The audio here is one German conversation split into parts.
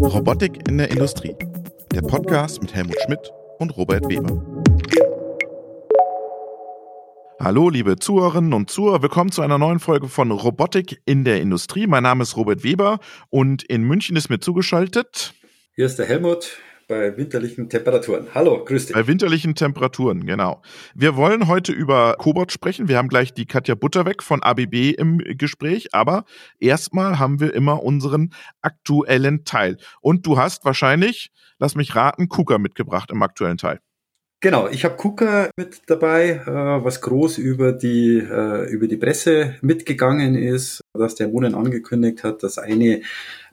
Robotik in der Industrie. Der Podcast mit Helmut Schmidt und Robert Weber. Hallo, liebe Zuhörerinnen und Zuhörer, willkommen zu einer neuen Folge von Robotik in der Industrie. Mein Name ist Robert Weber und in München ist mir zugeschaltet. Hier ist der Helmut bei winterlichen Temperaturen. Hallo, grüß dich. Bei winterlichen Temperaturen, genau. Wir wollen heute über Cobot sprechen. Wir haben gleich die Katja Butterweg von ABB im Gespräch, aber erstmal haben wir immer unseren aktuellen Teil. Und du hast wahrscheinlich, lass mich raten, KUKA mitgebracht im aktuellen Teil. Genau, ich habe KUKA mit dabei, äh, was groß über die, äh, über die Presse mitgegangen ist, dass der Wohnen angekündigt hat, dass eine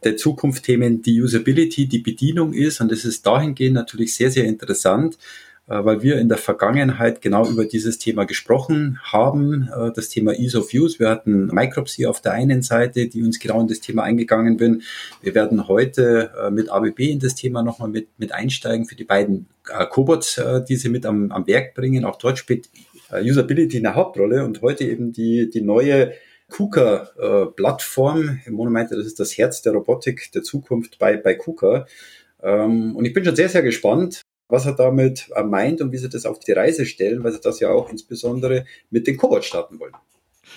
der Zukunftsthemen die Usability, die Bedienung ist. Und das ist dahingehend natürlich sehr, sehr interessant, weil wir in der Vergangenheit genau über dieses Thema gesprochen haben, äh, das Thema Ease of Use. Wir hatten Micropsy auf der einen Seite, die uns genau in das Thema eingegangen bin. Wir werden heute äh, mit ABB in das Thema nochmal mit, mit einsteigen für die beiden Cobots, die sie mit am, am Werk bringen. Auch dort spielt Usability eine Hauptrolle und heute eben die, die neue KUKA-Plattform. Mono meinte, das ist das Herz der Robotik der Zukunft bei, bei KUKA. Ähm, und ich bin schon sehr, sehr gespannt, was er damit äh, meint und wie sie das auf die Reise stellen, weil sie das ja auch insbesondere mit den Cobot starten wollen.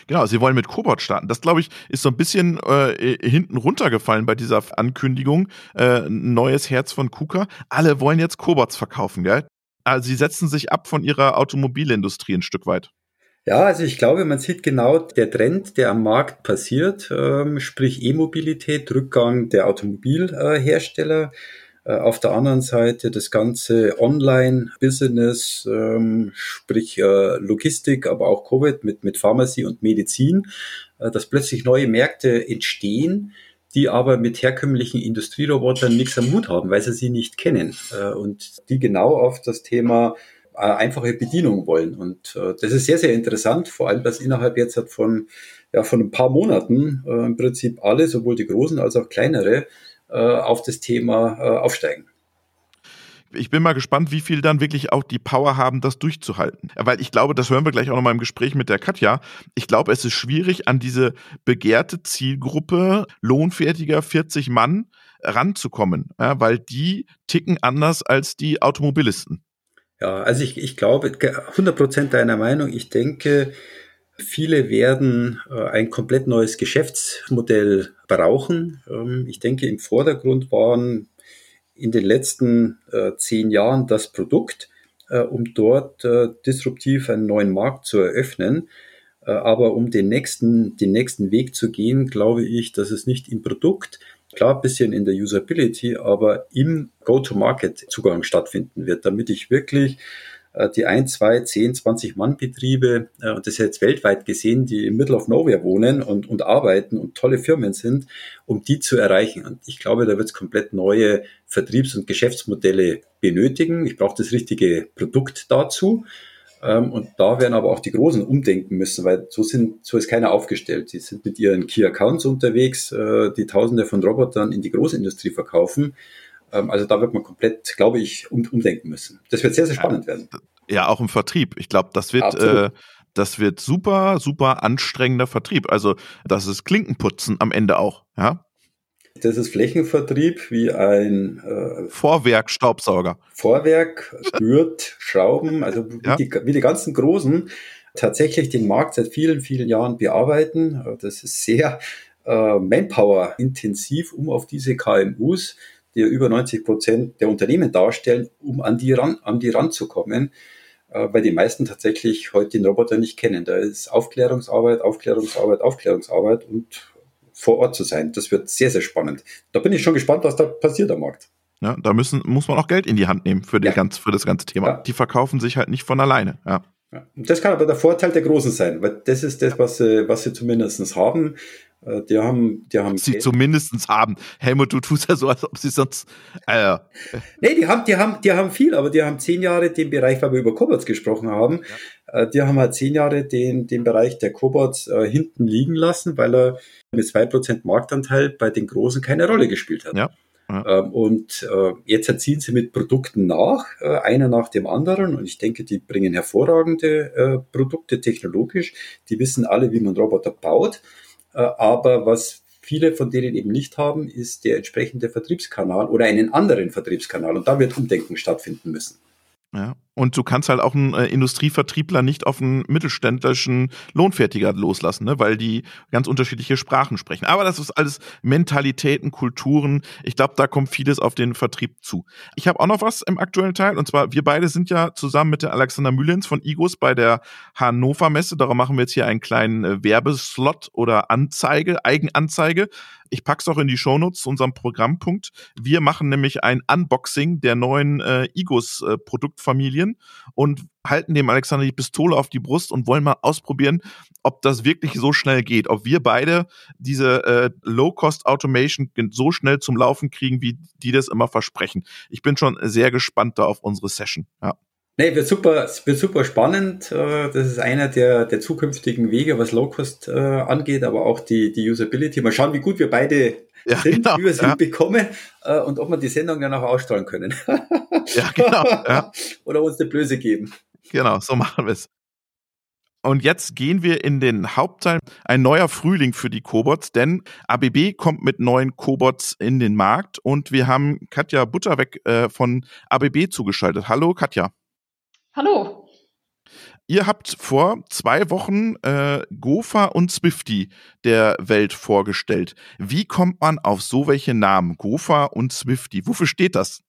Genau, sie wollen mit Cobot starten. Das, glaube ich, ist so ein bisschen äh, hinten runtergefallen bei dieser Ankündigung. Äh, neues Herz von KUKA. Alle wollen jetzt Cobots verkaufen, gell? Also sie setzen sich ab von ihrer Automobilindustrie ein Stück weit. Ja, also ich glaube, man sieht genau der Trend, der am Markt passiert, ähm, sprich E-Mobilität, Rückgang der Automobilhersteller. Äh, auf der anderen Seite das ganze Online-Business, ähm, sprich äh, Logistik, aber auch Covid mit, mit Pharmazie und Medizin, äh, dass plötzlich neue Märkte entstehen, die aber mit herkömmlichen Industrierobotern nichts am Hut haben, weil sie sie nicht kennen und die genau auf das Thema einfache Bedienung wollen. Und das ist sehr, sehr interessant, vor allem, dass innerhalb jetzt von, ja, von ein paar Monaten im Prinzip alle, sowohl die großen als auch kleinere, äh, auf das Thema äh, aufsteigen ich bin mal gespannt, wie viel dann wirklich auch die Power haben, das durchzuhalten. Weil ich glaube, das hören wir gleich auch noch mal im Gespräch mit der Katja. Ich glaube, es ist schwierig, an diese begehrte Zielgruppe lohnfertiger 40 Mann ranzukommen, ja, weil die ticken anders als die Automobilisten. Ja, also ich, ich glaube, 100 Prozent deiner Meinung. Ich denke, Viele werden äh, ein komplett neues Geschäftsmodell brauchen. Ähm, ich denke, im Vordergrund waren in den letzten äh, zehn Jahren das Produkt, äh, um dort disruptiv einen neuen Markt zu eröffnen. Aber um den nächsten, den nächsten Weg zu gehen, glaube ich, dass es nicht im Produkt, klar bisschen in der Usability, aber im Go-to-Market-Zugang stattfinden wird, damit ich wirklich die ein, zwei, zehn, zwanzig Mann Betriebe, äh, und das jetzt weltweit gesehen, die im Middle of Nowhere wohnen und, und arbeiten und tolle Firmen sind, um die zu erreichen. Und ich glaube, da wird es komplett neue Vertriebs- und Geschäftsmodelle benötigen. Ich brauche das richtige Produkt dazu. Ähm, und da werden aber auch die Großen umdenken müssen, weil so sind, so ist keiner aufgestellt. Die sind mit ihren Key Accounts unterwegs, äh, die Tausende von Robotern in die Großindustrie verkaufen. Ähm, also da wird man komplett, glaube ich, um, umdenken müssen. Das wird sehr, sehr spannend werden. Ja, auch im Vertrieb. Ich glaube, das wird, äh, das wird super, super anstrengender Vertrieb. Also das ist Klinkenputzen am Ende auch, ja. Das ist Flächenvertrieb wie ein äh, Vorwerk-Staubsauger. Vorwerk, rührt, Schrauben, also wie, ja. die, wie die ganzen Großen tatsächlich den Markt seit vielen, vielen Jahren bearbeiten. Das ist sehr äh, Manpower-intensiv, um auf diese KMUs die über 90 Prozent der Unternehmen darstellen, um an die, ran, an die ranzukommen, äh, weil die meisten tatsächlich heute den Roboter nicht kennen. Da ist Aufklärungsarbeit, Aufklärungsarbeit, Aufklärungsarbeit und vor Ort zu sein. Das wird sehr, sehr spannend. Da bin ich schon gespannt, was da passiert am Markt. Ja, da müssen, muss man auch Geld in die Hand nehmen für, die ja. ganz, für das ganze Thema. Ja. Die verkaufen sich halt nicht von alleine. Ja. Ja. Das kann aber der Vorteil der Großen sein, weil das ist das, was sie, was sie zumindest haben. Äh, die haben, die haben. Sie zumindest haben. Helmut, du tust ja so, als ob sie sonst. Äh. Nee, die haben, die haben, die haben viel, aber die haben zehn Jahre den Bereich, weil wir über Cobots gesprochen haben. Ja. Äh, die haben halt zehn Jahre den, den Bereich der Cobots äh, hinten liegen lassen, weil er mit zwei Prozent Marktanteil bei den Großen keine Rolle gespielt hat. Ja. Ja. Ähm, und äh, jetzt erziehen sie mit Produkten nach, äh, einer nach dem anderen. Und ich denke, die bringen hervorragende äh, Produkte technologisch. Die wissen alle, wie man Roboter baut. Äh, aber was viele von denen eben nicht haben, ist der entsprechende Vertriebskanal oder einen anderen Vertriebskanal. Und da wird Umdenken stattfinden müssen. Ja. Und du kannst halt auch einen äh, Industrievertriebler nicht auf einen mittelständischen Lohnfertiger loslassen, ne? weil die ganz unterschiedliche Sprachen sprechen. Aber das ist alles Mentalitäten, Kulturen. Ich glaube, da kommt vieles auf den Vertrieb zu. Ich habe auch noch was im aktuellen Teil. Und zwar, wir beide sind ja zusammen mit der Alexander Mühlens von Igos bei der Hannover Messe. Darum machen wir jetzt hier einen kleinen äh, Werbeslot oder Anzeige, Eigenanzeige. Ich pack's auch in die Shownotes zu unserem Programmpunkt. Wir machen nämlich ein Unboxing der neuen äh, Igos äh, Produktfamilien und halten dem Alexander die Pistole auf die Brust und wollen mal ausprobieren, ob das wirklich so schnell geht, ob wir beide diese äh, Low-Cost Automation so schnell zum Laufen kriegen, wie die das immer versprechen. Ich bin schon sehr gespannt da auf unsere Session. Ja. Nee, wird super, wird super spannend. Äh, das ist einer der, der zukünftigen Wege, was Low-Cost äh, angeht, aber auch die, die Usability. Mal schauen, wie gut wir beide ja, sind, genau, wie wir es ja. hinbekommen äh, und ob wir die Sendung dann auch ausstrahlen können. ja, genau. Ja. Oder uns eine Blöße geben. Genau, so machen wir es. Und jetzt gehen wir in den Hauptteil. Ein neuer Frühling für die Cobots, denn ABB kommt mit neuen Cobots in den Markt und wir haben Katja Butterweg äh, von ABB zugeschaltet. Hallo Katja. Hallo. Ihr habt vor zwei Wochen äh, Gofa und Swifty der Welt vorgestellt. Wie kommt man auf so welche Namen? Gofa und Swifty. Wofür steht das?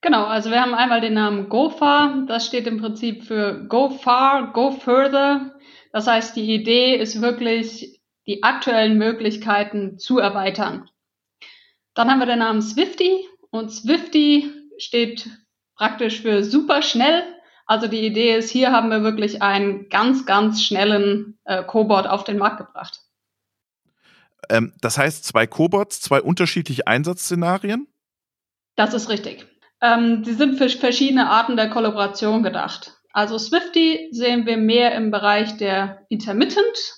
Genau, also wir haben einmal den Namen GoFar. Das steht im Prinzip für Go Far, Go Further. Das heißt, die Idee ist wirklich, die aktuellen Möglichkeiten zu erweitern. Dann haben wir den Namen Swifty und Swifty steht praktisch für super schnell. Also die Idee ist, hier haben wir wirklich einen ganz, ganz schnellen äh, Cobot auf den Markt gebracht. Ähm, das heißt, zwei Cobots, zwei unterschiedliche Einsatzszenarien? Das ist richtig. Ähm, die sind für verschiedene Arten der Kollaboration gedacht. Also Swifty sehen wir mehr im Bereich der Intermittent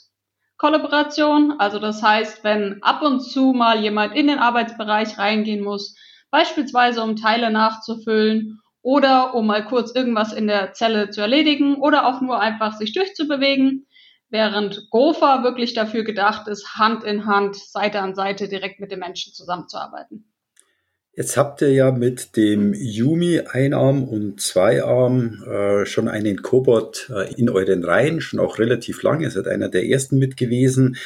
Kollaboration. Also das heißt, wenn ab und zu mal jemand in den Arbeitsbereich reingehen muss, beispielsweise um Teile nachzufüllen oder um mal kurz irgendwas in der Zelle zu erledigen oder auch nur einfach sich durchzubewegen, während Gopher wirklich dafür gedacht ist, Hand in Hand, Seite an Seite direkt mit den Menschen zusammenzuarbeiten. Jetzt habt ihr ja mit dem Yumi Einarm und Zweiarm äh, schon einen Cobot äh, in euren Reihen, schon auch relativ lange. Ihr seid einer der ersten mit gewesen.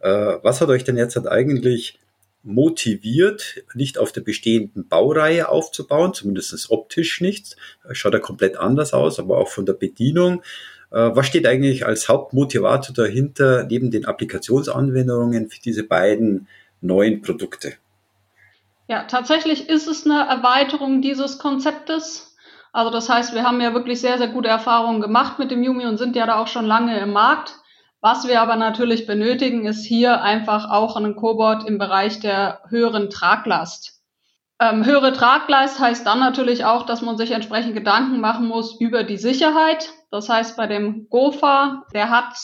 Äh, was hat euch denn jetzt halt eigentlich motiviert, nicht auf der bestehenden Baureihe aufzubauen, zumindest optisch nicht. Schaut er komplett anders aus, aber auch von der Bedienung. Äh, was steht eigentlich als Hauptmotivator dahinter, neben den Applikationsanwendungen für diese beiden neuen Produkte? Ja, tatsächlich ist es eine Erweiterung dieses Konzeptes. Also das heißt, wir haben ja wirklich sehr, sehr gute Erfahrungen gemacht mit dem Yumi und sind ja da auch schon lange im Markt. Was wir aber natürlich benötigen, ist hier einfach auch einen Cobot im Bereich der höheren Traglast. Ähm, höhere Traglast heißt dann natürlich auch, dass man sich entsprechend Gedanken machen muss über die Sicherheit. Das heißt, bei dem GOFA, der hat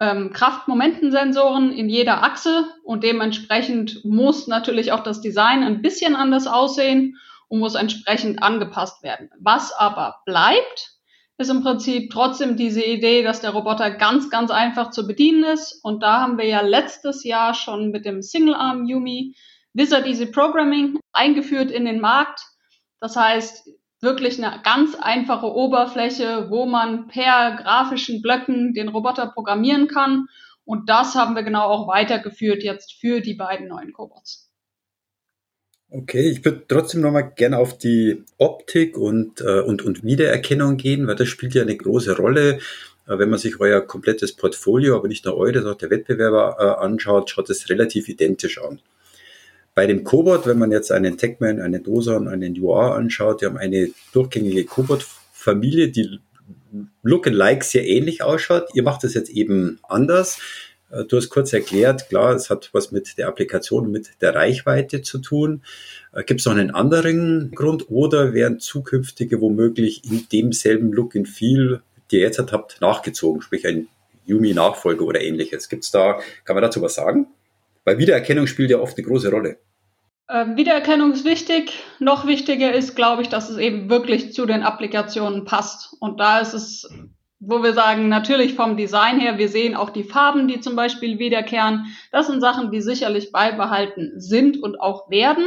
ähm, Kraftmomentensensoren in jeder Achse und dementsprechend muss natürlich auch das Design ein bisschen anders aussehen und muss entsprechend angepasst werden. Was aber bleibt, ist im Prinzip trotzdem diese Idee, dass der Roboter ganz, ganz einfach zu bedienen ist. Und da haben wir ja letztes Jahr schon mit dem Single-Arm Yumi Wizard Easy Programming eingeführt in den Markt. Das heißt, wirklich eine ganz einfache Oberfläche, wo man per grafischen Blöcken den Roboter programmieren kann. Und das haben wir genau auch weitergeführt jetzt für die beiden neuen Cobots. Okay, ich würde trotzdem nochmal gerne auf die Optik und, äh, und, und Wiedererkennung gehen, weil das spielt ja eine große Rolle. Äh, wenn man sich euer komplettes Portfolio, aber nicht nur eures, auch der Wettbewerber äh, anschaut, schaut es relativ identisch an. Bei dem Cobot, wenn man jetzt einen Techman, einen Dosa und einen UR anschaut, die haben eine durchgängige Cobot-Familie, die look and like sehr ähnlich ausschaut. Ihr macht das jetzt eben anders. Äh, du hast kurz erklärt, klar, es hat was mit der Applikation, mit der Reichweite zu tun. Äh, Gibt es noch einen anderen Grund oder werden zukünftige womöglich in demselben Look and Feel, die ihr jetzt habt, nachgezogen, sprich ein Yumi-Nachfolger oder ähnliches? Gibt es da, kann man dazu was sagen? Weil Wiedererkennung spielt ja oft eine große Rolle. Ähm, Wiedererkennung ist wichtig. Noch wichtiger ist, glaube ich, dass es eben wirklich zu den Applikationen passt. Und da ist es wo wir sagen, natürlich vom Design her, wir sehen auch die Farben, die zum Beispiel wiederkehren. Das sind Sachen, die sicherlich beibehalten sind und auch werden.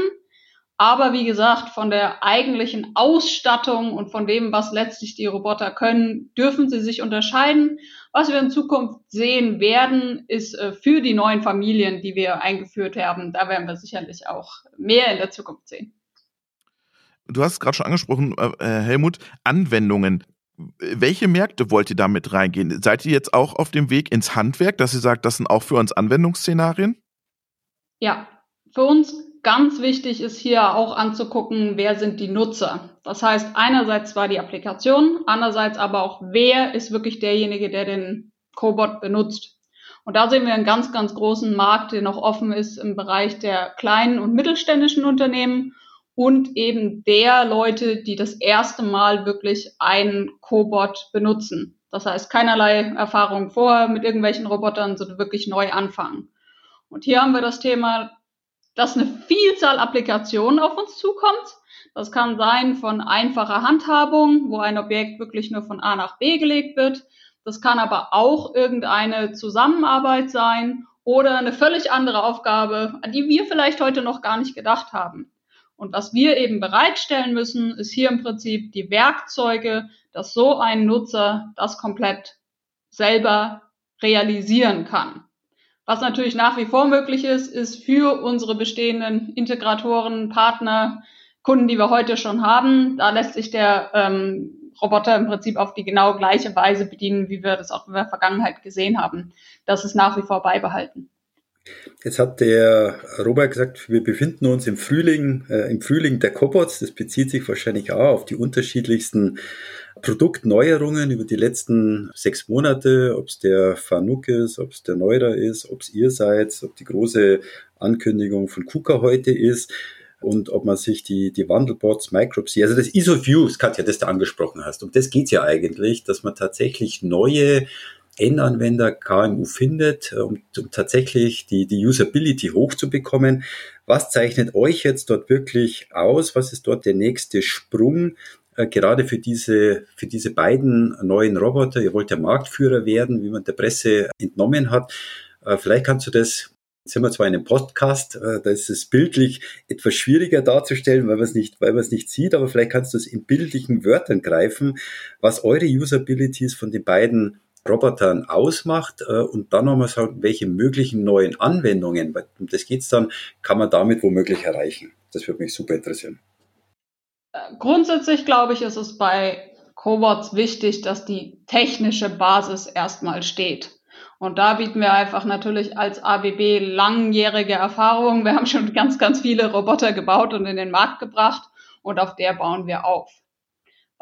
Aber wie gesagt, von der eigentlichen Ausstattung und von dem, was letztlich die Roboter können, dürfen sie sich unterscheiden. Was wir in Zukunft sehen werden, ist äh, für die neuen Familien, die wir eingeführt haben, da werden wir sicherlich auch mehr in der Zukunft sehen. Du hast es gerade schon angesprochen, äh, äh, Helmut, Anwendungen. Welche Märkte wollt ihr damit reingehen? Seid ihr jetzt auch auf dem Weg ins Handwerk, dass ihr sagt, das sind auch für uns Anwendungsszenarien? Ja, für uns ganz wichtig ist hier auch anzugucken, wer sind die Nutzer. Das heißt, einerseits zwar die Applikation, andererseits aber auch, wer ist wirklich derjenige, der den Cobot benutzt. Und da sehen wir einen ganz, ganz großen Markt, der noch offen ist im Bereich der kleinen und mittelständischen Unternehmen und eben der Leute, die das erste Mal wirklich einen Cobot benutzen. Das heißt, keinerlei Erfahrung vorher mit irgendwelchen Robotern, sondern wirklich neu anfangen. Und hier haben wir das Thema dass eine Vielzahl Applikationen auf uns zukommt. Das kann sein von einfacher Handhabung, wo ein Objekt wirklich nur von A nach B gelegt wird. Das kann aber auch irgendeine Zusammenarbeit sein oder eine völlig andere Aufgabe, an die wir vielleicht heute noch gar nicht gedacht haben. Und was wir eben bereitstellen müssen, ist hier im Prinzip die Werkzeuge, dass so ein Nutzer das komplett selber realisieren kann. Was natürlich nach wie vor möglich ist, ist für unsere bestehenden Integratoren, Partner, Kunden, die wir heute schon haben, da lässt sich der ähm, Roboter im Prinzip auf die genau gleiche Weise bedienen, wie wir das auch in der Vergangenheit gesehen haben. Das ist nach wie vor beibehalten. Jetzt hat der Robert gesagt, wir befinden uns im Frühling, äh, im Frühling der Cobots. Das bezieht sich wahrscheinlich auch auf die unterschiedlichsten Produktneuerungen über die letzten sechs Monate, ob es der Fanuc ist, ob es der Neurer ist, ob es ihr seid, ob die große Ankündigung von KUKA heute ist und ob man sich die, die Wandelbots, Micropsy, also das ISO-Views, Katja, das du angesprochen hast, um das geht's ja eigentlich, dass man tatsächlich neue Endanwender KMU findet, um, um tatsächlich die, die Usability hochzubekommen. Was zeichnet euch jetzt dort wirklich aus? Was ist dort der nächste Sprung? Äh, gerade für diese, für diese beiden neuen Roboter. Ihr wollt ja Marktführer werden, wie man der Presse entnommen hat. Äh, vielleicht kannst du das sind wir zwar in einem Podcast, äh, da ist es bildlich etwas schwieriger darzustellen, weil man es nicht, weil man es nicht sieht, aber vielleicht kannst du es in bildlichen Wörtern greifen, was eure Usabilities von den beiden Robotern ausmacht und dann nochmal sagen, welche möglichen neuen Anwendungen, um das geht's dann, kann man damit womöglich erreichen. Das würde mich super interessieren. Grundsätzlich glaube ich, ist es bei Cobots wichtig, dass die technische Basis erstmal steht. Und da bieten wir einfach natürlich als ABB langjährige Erfahrung. Wir haben schon ganz, ganz viele Roboter gebaut und in den Markt gebracht und auf der bauen wir auf.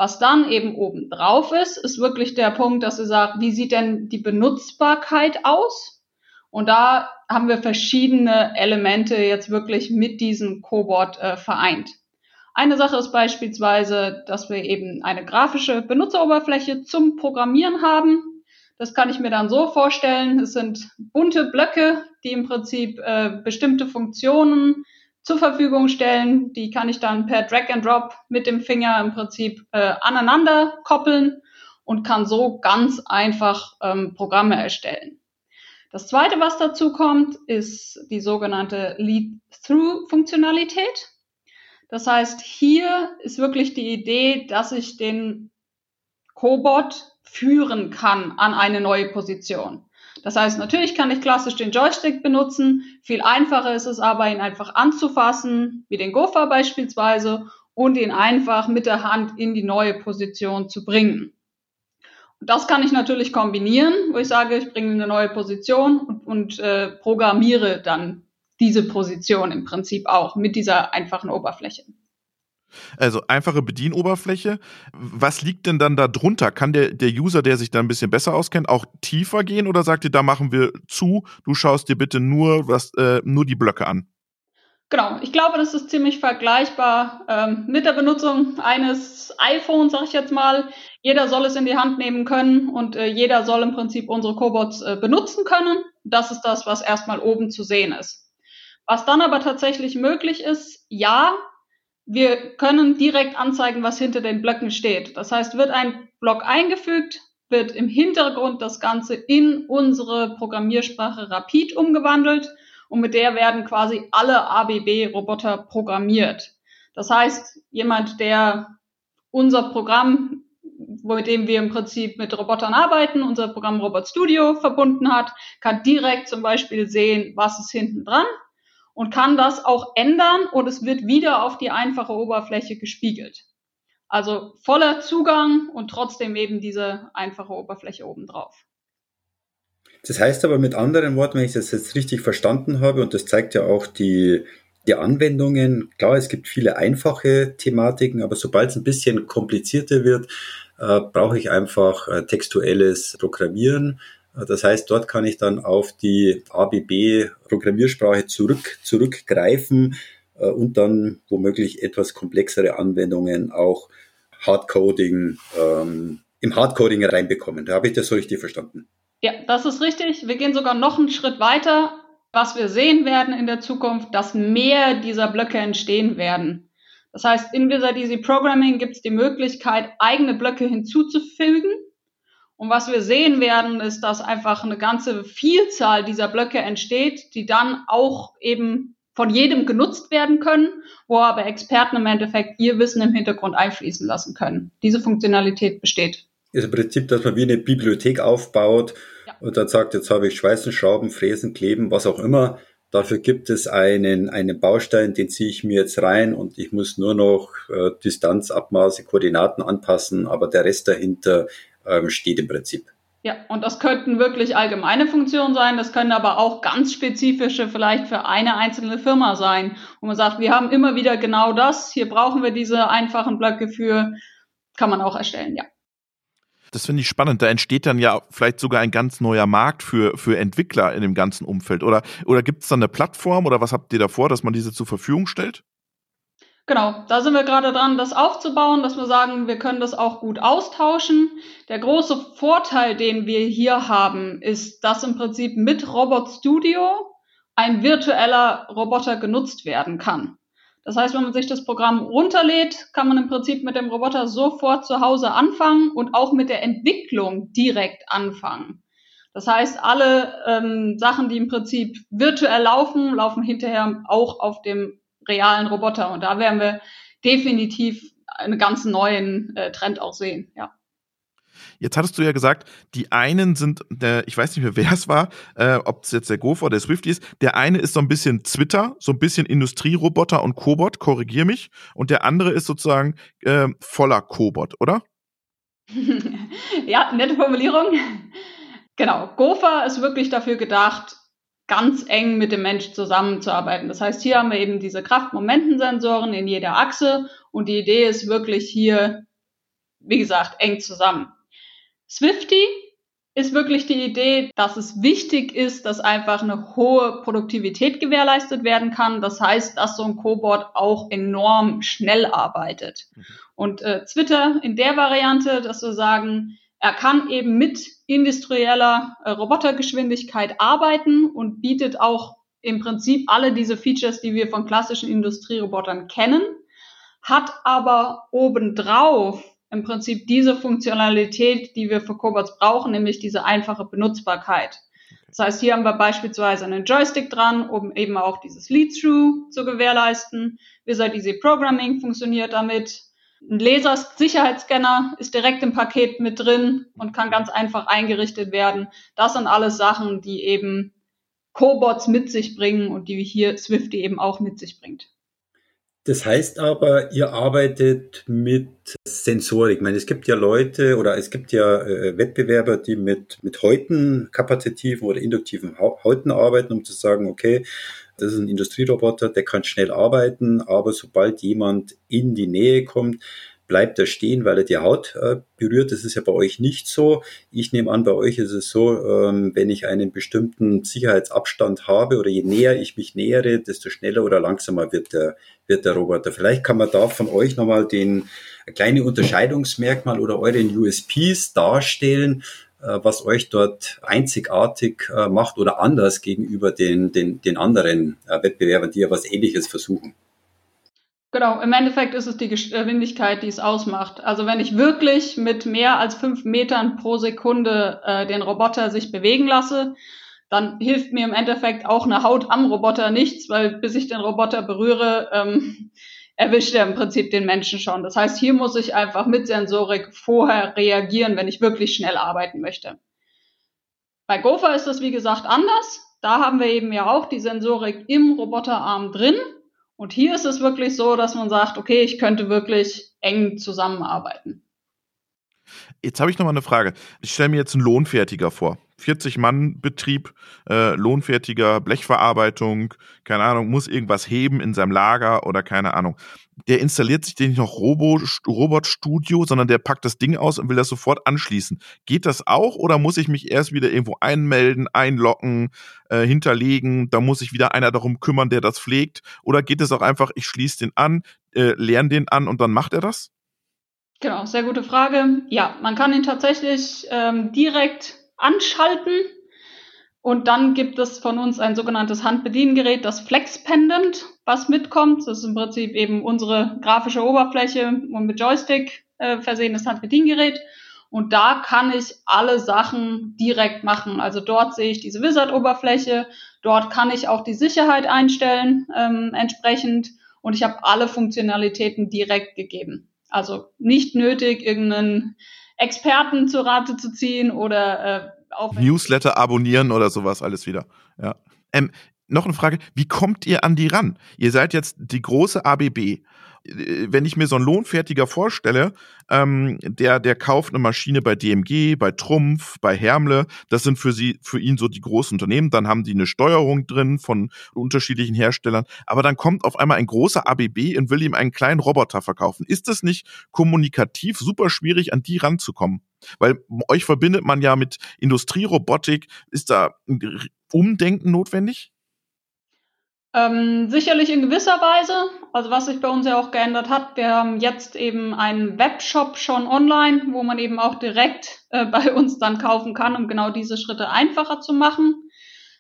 Was dann eben oben drauf ist, ist wirklich der Punkt, dass sie sagt, wie sieht denn die Benutzbarkeit aus? Und da haben wir verschiedene Elemente jetzt wirklich mit diesem Cobot äh, vereint. Eine Sache ist beispielsweise, dass wir eben eine grafische Benutzeroberfläche zum Programmieren haben. Das kann ich mir dann so vorstellen. Es sind bunte Blöcke, die im Prinzip äh, bestimmte Funktionen zur Verfügung stellen. Die kann ich dann per Drag and Drop mit dem Finger im Prinzip äh, aneinander koppeln und kann so ganz einfach ähm, Programme erstellen. Das zweite, was dazu kommt, ist die sogenannte Lead-Through-Funktionalität. Das heißt, hier ist wirklich die Idee, dass ich den Cobot führen kann an eine neue Position. Das heißt, natürlich kann ich klassisch den Joystick benutzen. Viel einfacher ist es aber, ihn einfach anzufassen, wie den Gopher beispielsweise, und ihn einfach mit der Hand in die neue Position zu bringen. Und das kann ich natürlich kombinieren, wo ich sage, ich bringe eine neue Position und, und äh, programmiere dann diese Position im Prinzip auch mit dieser einfachen Oberfläche. Also einfache Bedienoberfläche. Was liegt denn dann da drunter? Kann der, der User, der sich da ein bisschen besser auskennt, auch tiefer gehen oder sagt ihr, da machen wir zu, du schaust dir bitte nur, was, äh, nur die Blöcke an? Genau, ich glaube, das ist ziemlich vergleichbar ähm, mit der Benutzung eines iPhones, sag ich jetzt mal. Jeder soll es in die Hand nehmen können und äh, jeder soll im Prinzip unsere Cobots äh, benutzen können. Das ist das, was erstmal oben zu sehen ist. Was dann aber tatsächlich möglich ist, ja, wir können direkt anzeigen, was hinter den Blöcken steht. Das heißt, wird ein Block eingefügt, wird im Hintergrund das Ganze in unsere Programmiersprache Rapid umgewandelt und mit der werden quasi alle ABB-Roboter programmiert. Das heißt, jemand, der unser Programm, mit dem wir im Prinzip mit Robotern arbeiten, unser Programm Robot Studio verbunden hat, kann direkt zum Beispiel sehen, was ist hinten dran und kann das auch ändern und es wird wieder auf die einfache Oberfläche gespiegelt. Also voller Zugang und trotzdem eben diese einfache Oberfläche obendrauf. Das heißt aber mit anderen Worten, wenn ich das jetzt richtig verstanden habe, und das zeigt ja auch die, die Anwendungen, klar, es gibt viele einfache Thematiken, aber sobald es ein bisschen komplizierter wird, äh, brauche ich einfach äh, textuelles Programmieren. Das heißt, dort kann ich dann auf die ABB-Programmiersprache zurück, zurückgreifen, äh, und dann womöglich etwas komplexere Anwendungen auch Hardcoding, ähm, im Hardcoding reinbekommen. Da habe ich das so richtig verstanden. Ja, das ist richtig. Wir gehen sogar noch einen Schritt weiter. Was wir sehen werden in der Zukunft, dass mehr dieser Blöcke entstehen werden. Das heißt, in Visual Easy Programming gibt es die Möglichkeit, eigene Blöcke hinzuzufügen. Und was wir sehen werden, ist, dass einfach eine ganze Vielzahl dieser Blöcke entsteht, die dann auch eben von jedem genutzt werden können, wo aber Experten im Endeffekt ihr Wissen im Hintergrund einfließen lassen können. Diese Funktionalität besteht. Ist im Prinzip, dass man wie eine Bibliothek aufbaut ja. und dann sagt, jetzt habe ich Schweißen, Schrauben, Fräsen, Kleben, was auch immer. Dafür gibt es einen, einen Baustein, den ziehe ich mir jetzt rein und ich muss nur noch äh, Distanz, Abmaße, Koordinaten anpassen, aber der Rest dahinter ähm, steht im Prinzip. Ja, und das könnten wirklich allgemeine Funktionen sein, das können aber auch ganz spezifische vielleicht für eine einzelne Firma sein. Und man sagt, wir haben immer wieder genau das, hier brauchen wir diese einfachen Blöcke für, kann man auch erstellen, ja. Das finde ich spannend. Da entsteht dann ja vielleicht sogar ein ganz neuer Markt für, für Entwickler in dem ganzen Umfeld. Oder, oder gibt es dann eine Plattform oder was habt ihr davor, dass man diese zur Verfügung stellt? Genau, da sind wir gerade dran, das aufzubauen, dass wir sagen, wir können das auch gut austauschen. Der große Vorteil, den wir hier haben, ist, dass im Prinzip mit Robot Studio ein virtueller Roboter genutzt werden kann. Das heißt, wenn man sich das Programm runterlädt, kann man im Prinzip mit dem Roboter sofort zu Hause anfangen und auch mit der Entwicklung direkt anfangen. Das heißt, alle ähm, Sachen, die im Prinzip virtuell laufen, laufen hinterher auch auf dem realen Roboter. Und da werden wir definitiv einen ganz neuen äh, Trend auch sehen, ja. Jetzt hattest du ja gesagt, die einen sind, der, ich weiß nicht mehr, wer es war, äh, ob es jetzt der Gopher oder der Swifty ist. Der eine ist so ein bisschen Twitter, so ein bisschen Industrieroboter und Cobot, korrigier mich. Und der andere ist sozusagen äh, voller Cobot, oder? ja, nette Formulierung. Genau. Gopher ist wirklich dafür gedacht, ganz eng mit dem Mensch zusammenzuarbeiten. Das heißt, hier haben wir eben diese Kraftmomentensensoren in jeder Achse und die Idee ist wirklich hier, wie gesagt, eng zusammen. Swifty ist wirklich die Idee, dass es wichtig ist, dass einfach eine hohe Produktivität gewährleistet werden kann. Das heißt, dass so ein Cobot auch enorm schnell arbeitet. Mhm. Und äh, Twitter in der Variante, dass wir sagen, er kann eben mit industrieller äh, Robotergeschwindigkeit arbeiten und bietet auch im Prinzip alle diese Features, die wir von klassischen Industrierobotern kennen, hat aber obendrauf im Prinzip diese Funktionalität, die wir für Cobots brauchen, nämlich diese einfache Benutzbarkeit. Das heißt, hier haben wir beispielsweise einen Joystick dran, um eben auch dieses Lead-Through zu gewährleisten. Visual Easy Programming funktioniert damit. Ein Laser-Sicherheitsscanner ist direkt im Paket mit drin und kann ganz einfach eingerichtet werden. Das sind alles Sachen, die eben Cobots mit sich bringen und die hier Swifty eben auch mit sich bringt. Das heißt aber, ihr arbeitet mit Sensorik. Ich meine, es gibt ja Leute oder es gibt ja äh, Wettbewerber, die mit, mit Häuten, kapazitiven oder induktiven Häuten arbeiten, um zu sagen, okay, das ist ein Industrieroboter, der kann schnell arbeiten, aber sobald jemand in die Nähe kommt, bleibt er stehen, weil er die Haut äh, berührt. Das ist ja bei euch nicht so. Ich nehme an, bei euch ist es so, ähm, wenn ich einen bestimmten Sicherheitsabstand habe oder je näher ich mich nähere, desto schneller oder langsamer wird der, wird der Roboter. Vielleicht kann man da von euch nochmal den kleine Unterscheidungsmerkmal oder euren USPs darstellen, was euch dort einzigartig äh, macht oder anders gegenüber den, den, den anderen äh, Wettbewerbern, die ja was Ähnliches versuchen. Genau, im Endeffekt ist es die Geschwindigkeit, die es ausmacht. Also wenn ich wirklich mit mehr als fünf Metern pro Sekunde äh, den Roboter sich bewegen lasse, dann hilft mir im Endeffekt auch eine Haut am Roboter nichts, weil bis ich den Roboter berühre, ähm, erwischt er im Prinzip den Menschen schon. Das heißt, hier muss ich einfach mit Sensorik vorher reagieren, wenn ich wirklich schnell arbeiten möchte. Bei Gopher ist das wie gesagt anders. Da haben wir eben ja auch die Sensorik im Roboterarm drin. Und hier ist es wirklich so, dass man sagt, okay, ich könnte wirklich eng zusammenarbeiten. Jetzt habe ich noch mal eine Frage. Ich stelle mir jetzt einen Lohnfertiger vor. 40-Mann-Betrieb, äh, lohnfertiger Blechverarbeitung, keine Ahnung, muss irgendwas heben in seinem Lager oder keine Ahnung. Der installiert sich den nicht noch Robo, Robot Studio, sondern der packt das Ding aus und will das sofort anschließen. Geht das auch oder muss ich mich erst wieder irgendwo einmelden, einloggen, äh, hinterlegen? Da muss sich wieder einer darum kümmern, der das pflegt. Oder geht es auch einfach, ich schließe den an, äh, lerne den an und dann macht er das? Genau, sehr gute Frage. Ja, man kann ihn tatsächlich ähm, direkt anschalten. Und dann gibt es von uns ein sogenanntes Handbediengerät, das Flex Pendant, was mitkommt. Das ist im Prinzip eben unsere grafische Oberfläche und mit Joystick äh, versehenes Handbediengerät. Und da kann ich alle Sachen direkt machen. Also dort sehe ich diese Wizard-Oberfläche. Dort kann ich auch die Sicherheit einstellen ähm, entsprechend. Und ich habe alle Funktionalitäten direkt gegeben. Also nicht nötig, irgendeinen Experten zur Rate zu ziehen oder äh, auf Newsletter abonnieren oder sowas alles wieder. Ja. Ähm, noch eine Frage, wie kommt ihr an die ran? Ihr seid jetzt die große ABB. Äh, wenn ich mir so einen Lohnfertiger vorstelle, ähm, der, der kauft eine Maschine bei DMG, bei Trumpf, bei Hermle, das sind für sie, für ihn so die großen Unternehmen, dann haben die eine Steuerung drin von unterschiedlichen Herstellern, aber dann kommt auf einmal ein großer ABB und will ihm einen kleinen Roboter verkaufen. Ist es nicht kommunikativ super schwierig, an die ranzukommen? Weil euch verbindet man ja mit Industrierobotik, ist da ein Umdenken notwendig? Ähm, sicherlich in gewisser Weise. Also was sich bei uns ja auch geändert hat, wir haben jetzt eben einen Webshop schon online, wo man eben auch direkt äh, bei uns dann kaufen kann, um genau diese Schritte einfacher zu machen.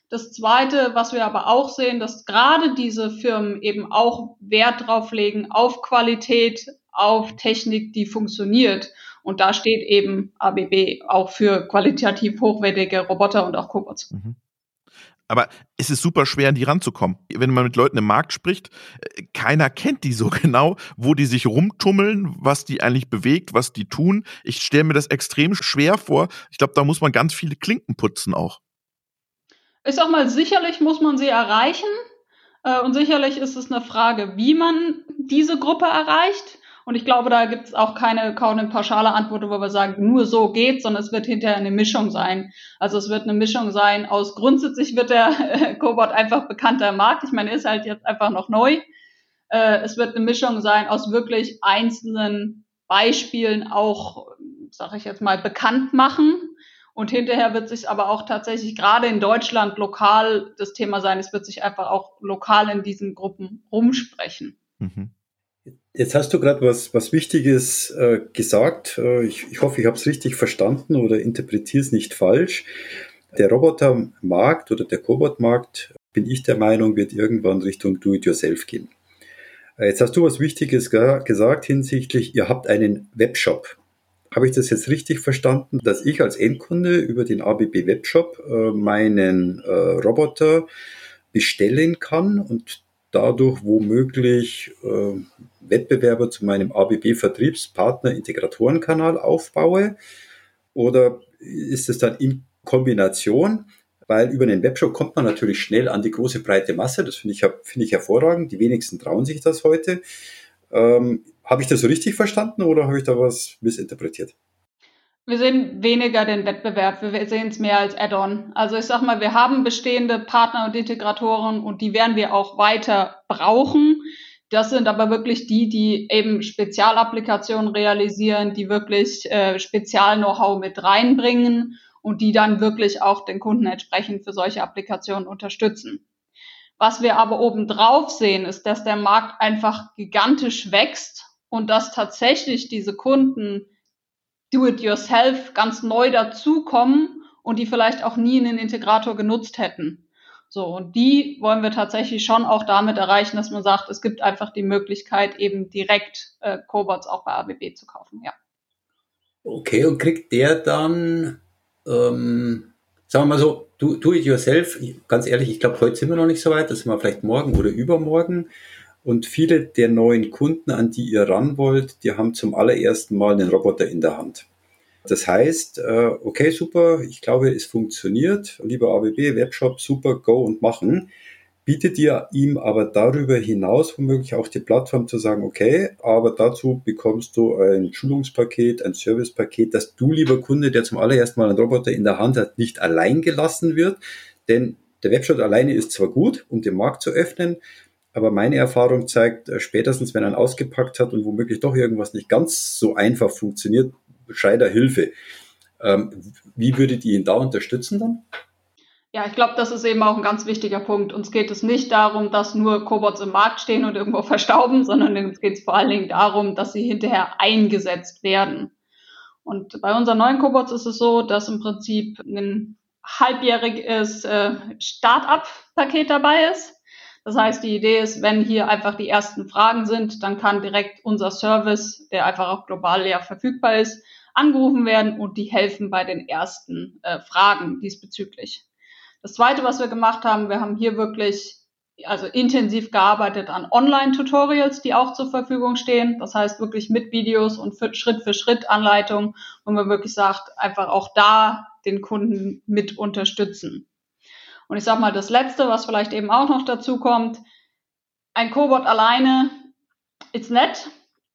Das Zweite, was wir aber auch sehen, dass gerade diese Firmen eben auch Wert drauf legen auf Qualität, auf Technik, die funktioniert. Und da steht eben ABB auch für qualitativ hochwertige Roboter und auch Cobots. Mhm. Aber es ist super schwer, an die ranzukommen. Wenn man mit Leuten im Markt spricht, äh, keiner kennt die so genau, wo die sich rumtummeln, was die eigentlich bewegt, was die tun. Ich stelle mir das extrem schwer vor. Ich glaube, da muss man ganz viele Klinken putzen auch. Ich sag mal, sicherlich muss man sie erreichen. Äh, und sicherlich ist es eine Frage, wie man diese Gruppe erreicht. Und ich glaube, da gibt es auch keine, keine pauschale Antwort, wo wir sagen, nur so geht, sondern es wird hinterher eine Mischung sein. Also es wird eine Mischung sein aus grundsätzlich wird der Cobot einfach bekannter Markt. Ich meine, er ist halt jetzt einfach noch neu. Äh, es wird eine Mischung sein aus wirklich einzelnen Beispielen auch, sage ich jetzt mal, bekannt machen. Und hinterher wird sich aber auch tatsächlich gerade in Deutschland lokal das Thema sein. Es wird sich einfach auch lokal in diesen Gruppen rumsprechen. Mhm. Jetzt hast du gerade was, was Wichtiges äh, gesagt. Äh, ich, ich hoffe, ich habe es richtig verstanden oder interpretiere es nicht falsch. Der Robotermarkt oder der Cobot-Markt, bin ich der Meinung, wird irgendwann Richtung Do-it-yourself gehen. Äh, jetzt hast du was Wichtiges gesagt hinsichtlich, ihr habt einen Webshop. Habe ich das jetzt richtig verstanden, dass ich als Endkunde über den ABB Webshop äh, meinen äh, Roboter bestellen kann und dadurch womöglich äh, Wettbewerber zu meinem ABB-Vertriebspartner Integratorenkanal aufbaue? Oder ist es dann in Kombination? Weil über den Webshop kommt man natürlich schnell an die große breite Masse. Das finde ich, finde ich hervorragend. Die wenigsten trauen sich das heute. Ähm, habe ich das so richtig verstanden oder habe ich da was missinterpretiert? Wir sehen weniger den Wettbewerb, wir sehen es mehr als Add-on. Also ich sag mal, wir haben bestehende Partner und Integratoren und die werden wir auch weiter brauchen. Das sind aber wirklich die, die eben Spezialapplikationen realisieren, die wirklich äh, Spezial-Know-how mit reinbringen und die dann wirklich auch den Kunden entsprechend für solche Applikationen unterstützen. Was wir aber obendrauf sehen, ist, dass der Markt einfach gigantisch wächst und dass tatsächlich diese Kunden Do-it-yourself ganz neu dazukommen und die vielleicht auch nie einen Integrator genutzt hätten. So, und die wollen wir tatsächlich schon auch damit erreichen, dass man sagt, es gibt einfach die Möglichkeit, eben direkt äh, Cobots auch bei ABB zu kaufen, ja. Okay, und kriegt der dann, ähm, sagen wir mal so, do, do it yourself, ganz ehrlich, ich glaube, heute sind wir noch nicht so weit, das sind wir vielleicht morgen oder übermorgen. Und viele der neuen Kunden, an die ihr ran wollt, die haben zum allerersten Mal einen Roboter in der Hand. Das heißt, äh, okay, super, ich glaube, es funktioniert. Lieber ABB, Webshop, super, go und machen. Bietet ihr ihm aber darüber hinaus womöglich auch die Plattform zu sagen, okay, aber dazu bekommst du ein Schulungspaket, ein Servicepaket, dass du, lieber Kunde, der zum allerersten Mal einen Roboter in der Hand hat, nicht allein gelassen wird. Denn der Webshop alleine ist zwar gut, um den Markt zu öffnen, aber meine Erfahrung zeigt, äh, spätestens wenn er ausgepackt hat und womöglich doch irgendwas nicht ganz so einfach funktioniert, schreit er Hilfe. Ähm, wie würdet ihr ihn da unterstützen dann? Ja, ich glaube, das ist eben auch ein ganz wichtiger Punkt. Uns geht es nicht darum, dass nur Cobots im Markt stehen und irgendwo verstauben, sondern uns geht es vor allen Dingen darum, dass sie hinterher eingesetzt werden. Und bei unseren neuen Cobots ist es so, dass im Prinzip ein halbjähriges äh, Start-up-Paket dabei ist. Das heißt, die Idee ist, wenn hier einfach die ersten Fragen sind, dann kann direkt unser Service, der einfach auch global leer verfügbar ist, angerufen werden und die helfen bei den ersten äh, Fragen diesbezüglich. Das Zweite, was wir gemacht haben, wir haben hier wirklich also intensiv gearbeitet an Online-Tutorials, die auch zur Verfügung stehen. Das heißt wirklich mit Videos und für Schritt für Schritt Anleitungen, wo man wirklich sagt, einfach auch da den Kunden mit unterstützen. Und ich sag mal, das Letzte, was vielleicht eben auch noch dazu kommt, ein Cobot alleine ist nett,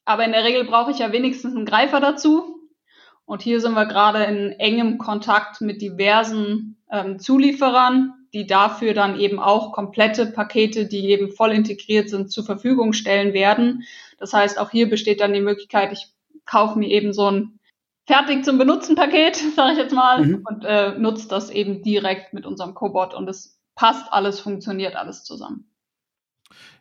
aber in der Regel brauche ich ja wenigstens einen Greifer dazu. Und hier sind wir gerade in engem Kontakt mit diversen ähm, Zulieferern, die dafür dann eben auch komplette Pakete, die eben voll integriert sind, zur Verfügung stellen werden. Das heißt, auch hier besteht dann die Möglichkeit, ich kaufe mir eben so ein fertig zum Benutzen Paket, sage ich jetzt mal, mhm. und äh, nutzt das eben direkt mit unserem Cobot und es passt alles, funktioniert alles zusammen.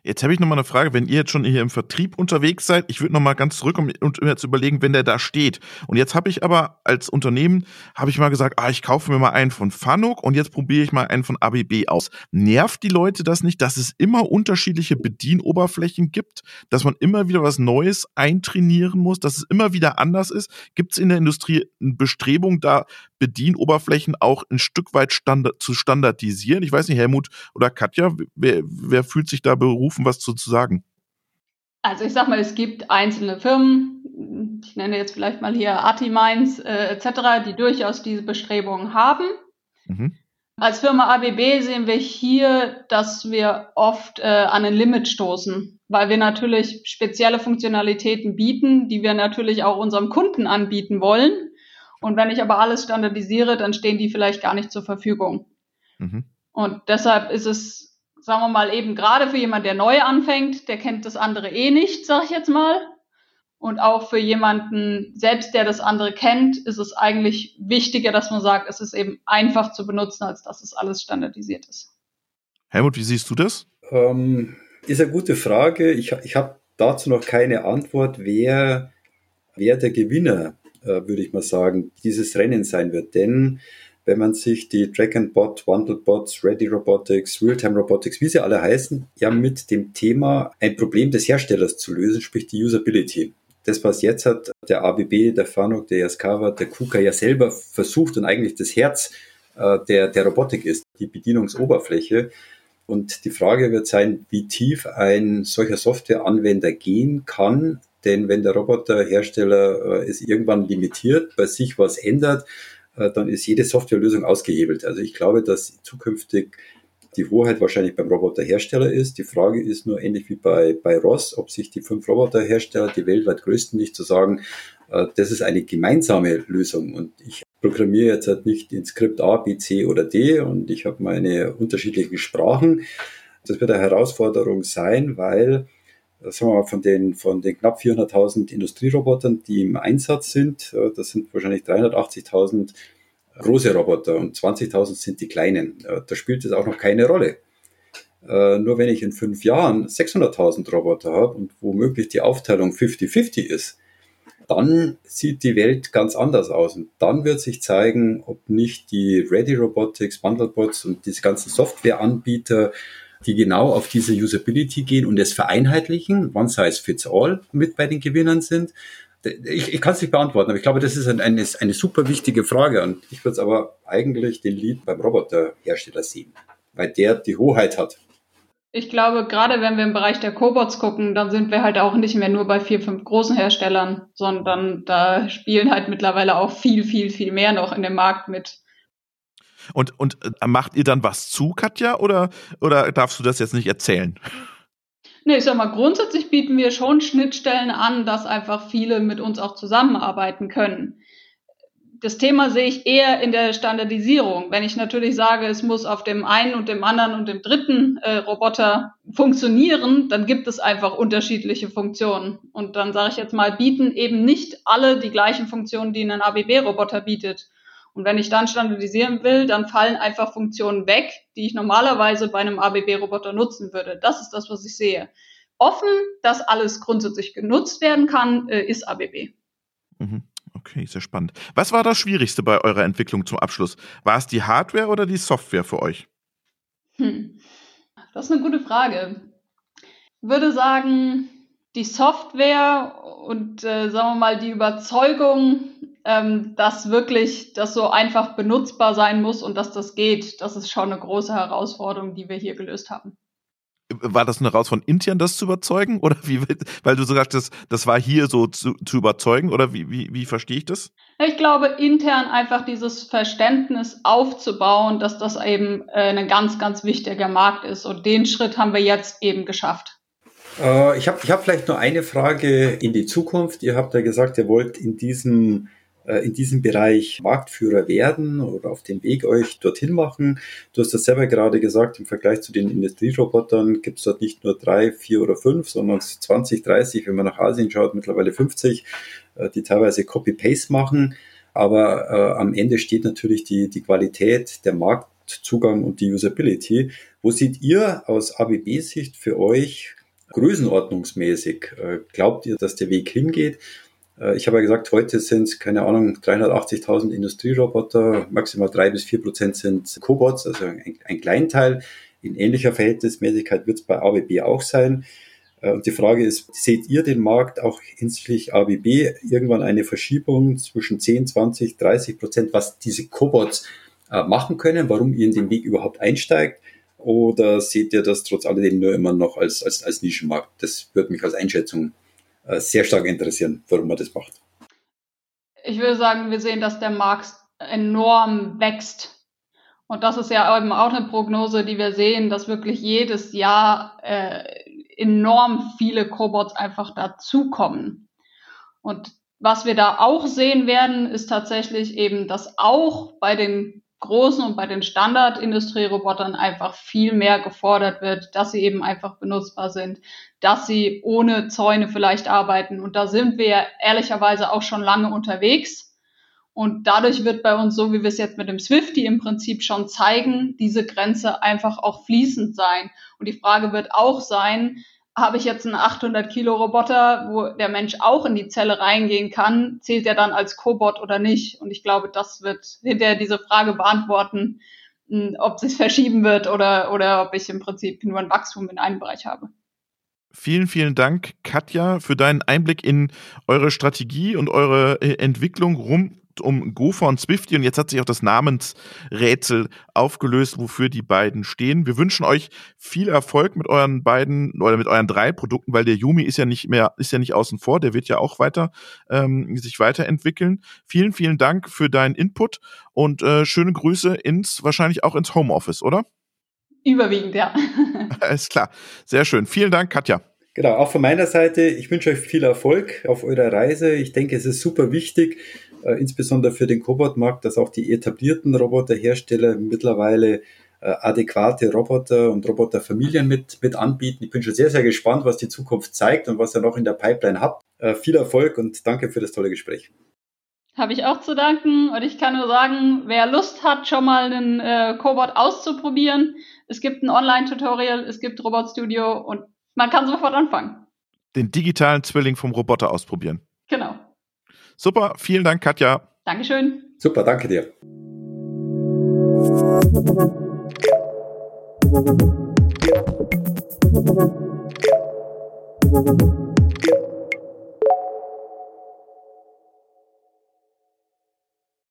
Jetzt habe ich noch mal eine Frage, wenn ihr jetzt schon hier im Vertrieb unterwegs seid, ich würde noch mal ganz zurück, um, um mir zu überlegen, wenn der da steht. Und jetzt habe ich aber als Unternehmen, habe ich mal gesagt, ah, ich kaufe mir mal einen von Fanuc und jetzt probiere ich mal einen von ABB aus. Nervt die Leute das nicht, dass es immer unterschiedliche Bedienoberflächen gibt, dass man immer wieder was Neues eintrainieren muss, dass es immer wieder anders ist? Gibt es in der Industrie eine Bestrebung, da Bedienoberflächen auch ein Stück weit standard, zu standardisieren? Ich weiß nicht, Helmut oder Katja, wer, wer fühlt sich da berufen? Berufen, was zu, zu sagen? Also ich sag mal, es gibt einzelne Firmen, ich nenne jetzt vielleicht mal hier Artimines äh, etc., die durchaus diese Bestrebungen haben. Mhm. Als Firma ABB sehen wir hier, dass wir oft äh, an ein Limit stoßen, weil wir natürlich spezielle Funktionalitäten bieten, die wir natürlich auch unserem Kunden anbieten wollen. Und wenn ich aber alles standardisiere, dann stehen die vielleicht gar nicht zur Verfügung. Mhm. Und deshalb ist es sagen wir mal eben gerade für jemanden, der neu anfängt, der kennt das andere eh nicht, sag ich jetzt mal. Und auch für jemanden selbst, der das andere kennt, ist es eigentlich wichtiger, dass man sagt, es ist eben einfach zu benutzen, als dass es alles standardisiert ist. Helmut, wie siehst du das? Ähm, ist eine gute Frage. Ich, ich habe dazu noch keine Antwort, wer, wer der Gewinner, äh, würde ich mal sagen, dieses Rennen sein wird. Denn wenn man sich die Drag and Bot, Wandlebots, Ready Robotics, Realtime Robotics, wie sie alle heißen, ja mit dem Thema ein Problem des Herstellers zu lösen, sprich die Usability. Das, was jetzt hat, der ABB, der Fanuc, der Yaskawa, der KUKA ja selber versucht und eigentlich das Herz äh, der, der Robotik ist, die Bedienungsoberfläche. Und die Frage wird sein, wie tief ein solcher Softwareanwender gehen kann. Denn wenn der Roboterhersteller äh, es irgendwann limitiert, bei sich was ändert, dann ist jede Softwarelösung ausgehebelt. Also ich glaube, dass zukünftig die Hoheit wahrscheinlich beim Roboterhersteller ist. Die Frage ist nur ähnlich wie bei, bei Ross, ob sich die fünf Roboterhersteller, die weltweit größten, nicht zu sagen, äh, das ist eine gemeinsame Lösung. Und ich programmiere jetzt halt nicht in Skript A, B, C oder D und ich habe meine unterschiedlichen Sprachen. Das wird eine Herausforderung sein, weil sagen wir mal, von den, von den knapp 400.000 Industrierobotern, die im Einsatz sind, das sind wahrscheinlich 380.000 große Roboter und 20.000 sind die kleinen. Da spielt es auch noch keine Rolle. Äh, nur wenn ich in fünf Jahren 600.000 Roboter habe und womöglich die Aufteilung 50-50 ist, dann sieht die Welt ganz anders aus. Und dann wird sich zeigen, ob nicht die Ready Robotics, Bundlebots und diese ganzen Softwareanbieter, die genau auf diese Usability gehen und es vereinheitlichen, one size fits all mit bei den Gewinnern sind. Ich, ich kann es nicht beantworten, aber ich glaube, das ist ein, eine, eine super wichtige Frage und ich würde es aber eigentlich den Lead beim Roboterhersteller sehen, weil der die Hoheit hat. Ich glaube, gerade wenn wir im Bereich der Cobots gucken, dann sind wir halt auch nicht mehr nur bei vier, fünf großen Herstellern, sondern da spielen halt mittlerweile auch viel, viel, viel mehr noch in dem Markt mit. Und, und äh, macht ihr dann was zu, Katja, oder, oder darfst du das jetzt nicht erzählen? Nee, ich sag mal, grundsätzlich bieten wir schon Schnittstellen an, dass einfach viele mit uns auch zusammenarbeiten können das Thema sehe ich eher in der Standardisierung. Wenn ich natürlich sage, es muss auf dem einen und dem anderen und dem dritten äh, Roboter funktionieren, dann gibt es einfach unterschiedliche Funktionen. Und dann sage ich jetzt mal, bieten eben nicht alle die gleichen Funktionen, die ein ABB-Roboter bietet. Und wenn ich dann standardisieren will, dann fallen einfach Funktionen weg, die ich normalerweise bei einem ABB-Roboter nutzen würde. Das ist das, was ich sehe. Offen, dass alles grundsätzlich genutzt werden kann, äh, ist ABB. Mhm. Okay, sehr spannend. Was war das Schwierigste bei eurer Entwicklung zum Abschluss? War es die Hardware oder die Software für euch? Hm. Das ist eine gute Frage. Ich würde sagen, die Software und äh, sagen wir mal die Überzeugung, ähm, dass wirklich das so einfach benutzbar sein muss und dass das geht, das ist schon eine große Herausforderung, die wir hier gelöst haben war das eine Raus von intern, das zu überzeugen? Oder wie, weil du so sagtest, das war hier so zu, zu überzeugen? Oder wie, wie, wie verstehe ich das? Ich glaube, intern einfach dieses Verständnis aufzubauen, dass das eben äh, ein ganz, ganz wichtiger Markt ist. Und den Schritt haben wir jetzt eben geschafft. Äh, ich habe ich hab vielleicht nur eine Frage in die Zukunft. Ihr habt ja gesagt, ihr wollt in diesem in diesem Bereich Marktführer werden oder auf dem Weg euch dorthin machen. Du hast das selber gerade gesagt, im Vergleich zu den Industrierobotern gibt es dort nicht nur drei, vier oder fünf, sondern 20, 30, wenn man nach Asien schaut, mittlerweile 50, äh, die teilweise Copy-Paste machen. Aber äh, am Ende steht natürlich die, die Qualität, der Marktzugang und die Usability. Wo seht ihr aus ABB-Sicht für euch größenordnungsmäßig? Äh, glaubt ihr, dass der Weg hingeht? Äh, ich habe ja gesagt, heute sind es, keine Ahnung, 380.000 Industrieroboter, maximal drei bis vier Prozent sind Cobots, also ein, ein Kleinteil. In ähnlicher Verhältnismäßigkeit wird es bei ABB auch sein. Äh, und die Frage ist, seht ihr den Markt auch hinsichtlich ABB irgendwann eine Verschiebung zwischen 10, 20, 30 Prozent, was diese Cobots äh, machen können, warum ihr in den Weg überhaupt einsteigt? Oder seht ihr das trotz alledem nur immer noch als, als, als Nischenmarkt? Das würde mich als Einschätzung sehr stark interessieren, warum man das macht. Ich würde sagen, wir sehen, dass der Markt enorm wächst. Und das ist ja eben auch eine Prognose, die wir sehen, dass wirklich jedes Jahr äh, enorm viele Cobots einfach dazukommen. Und was wir da auch sehen werden, ist tatsächlich eben, dass auch bei den großen und bei den Standardindustrierobotern einfach viel mehr gefordert wird, dass sie eben einfach benutzbar sind, dass sie ohne Zäune vielleicht arbeiten. Und da sind wir ehrlicherweise auch schon lange unterwegs. Und dadurch wird bei uns, so wie wir es jetzt mit dem Swifty im Prinzip schon zeigen, diese Grenze einfach auch fließend sein. Und die Frage wird auch sein, habe ich jetzt einen 800 Kilo Roboter, wo der Mensch auch in die Zelle reingehen kann, zählt er dann als Cobot oder nicht? Und ich glaube, das wird hinterher diese Frage beantworten, hm, ob es verschieben wird oder, oder ob ich im Prinzip nur ein Wachstum in einem Bereich habe. Vielen, vielen Dank, Katja, für deinen Einblick in eure Strategie und eure äh, Entwicklung rum um Gopher und Swifty und jetzt hat sich auch das Namensrätsel aufgelöst, wofür die beiden stehen. Wir wünschen euch viel Erfolg mit euren beiden oder mit euren drei Produkten, weil der Yumi ist ja nicht mehr, ist ja nicht außen vor, der wird ja auch weiter ähm, sich weiterentwickeln. Vielen, vielen Dank für deinen Input und äh, schöne Grüße ins, wahrscheinlich auch ins Homeoffice, oder? Überwiegend, ja. Alles klar. Sehr schön. Vielen Dank, Katja. Genau, auch von meiner Seite, ich wünsche euch viel Erfolg auf eurer Reise. Ich denke, es ist super wichtig, insbesondere für den Cobot-Markt, dass auch die etablierten Roboterhersteller mittlerweile äh, adäquate Roboter und Roboterfamilien mit, mit anbieten. Ich bin schon sehr, sehr gespannt, was die Zukunft zeigt und was ihr noch in der Pipeline habt. Äh, viel Erfolg und danke für das tolle Gespräch. Habe ich auch zu danken und ich kann nur sagen, wer Lust hat, schon mal einen äh, Cobot auszuprobieren, es gibt ein Online-Tutorial, es gibt Robot Studio und man kann sofort anfangen. Den digitalen Zwilling vom Roboter ausprobieren. Genau. Super, vielen Dank, Katja. Dankeschön. Super, danke dir.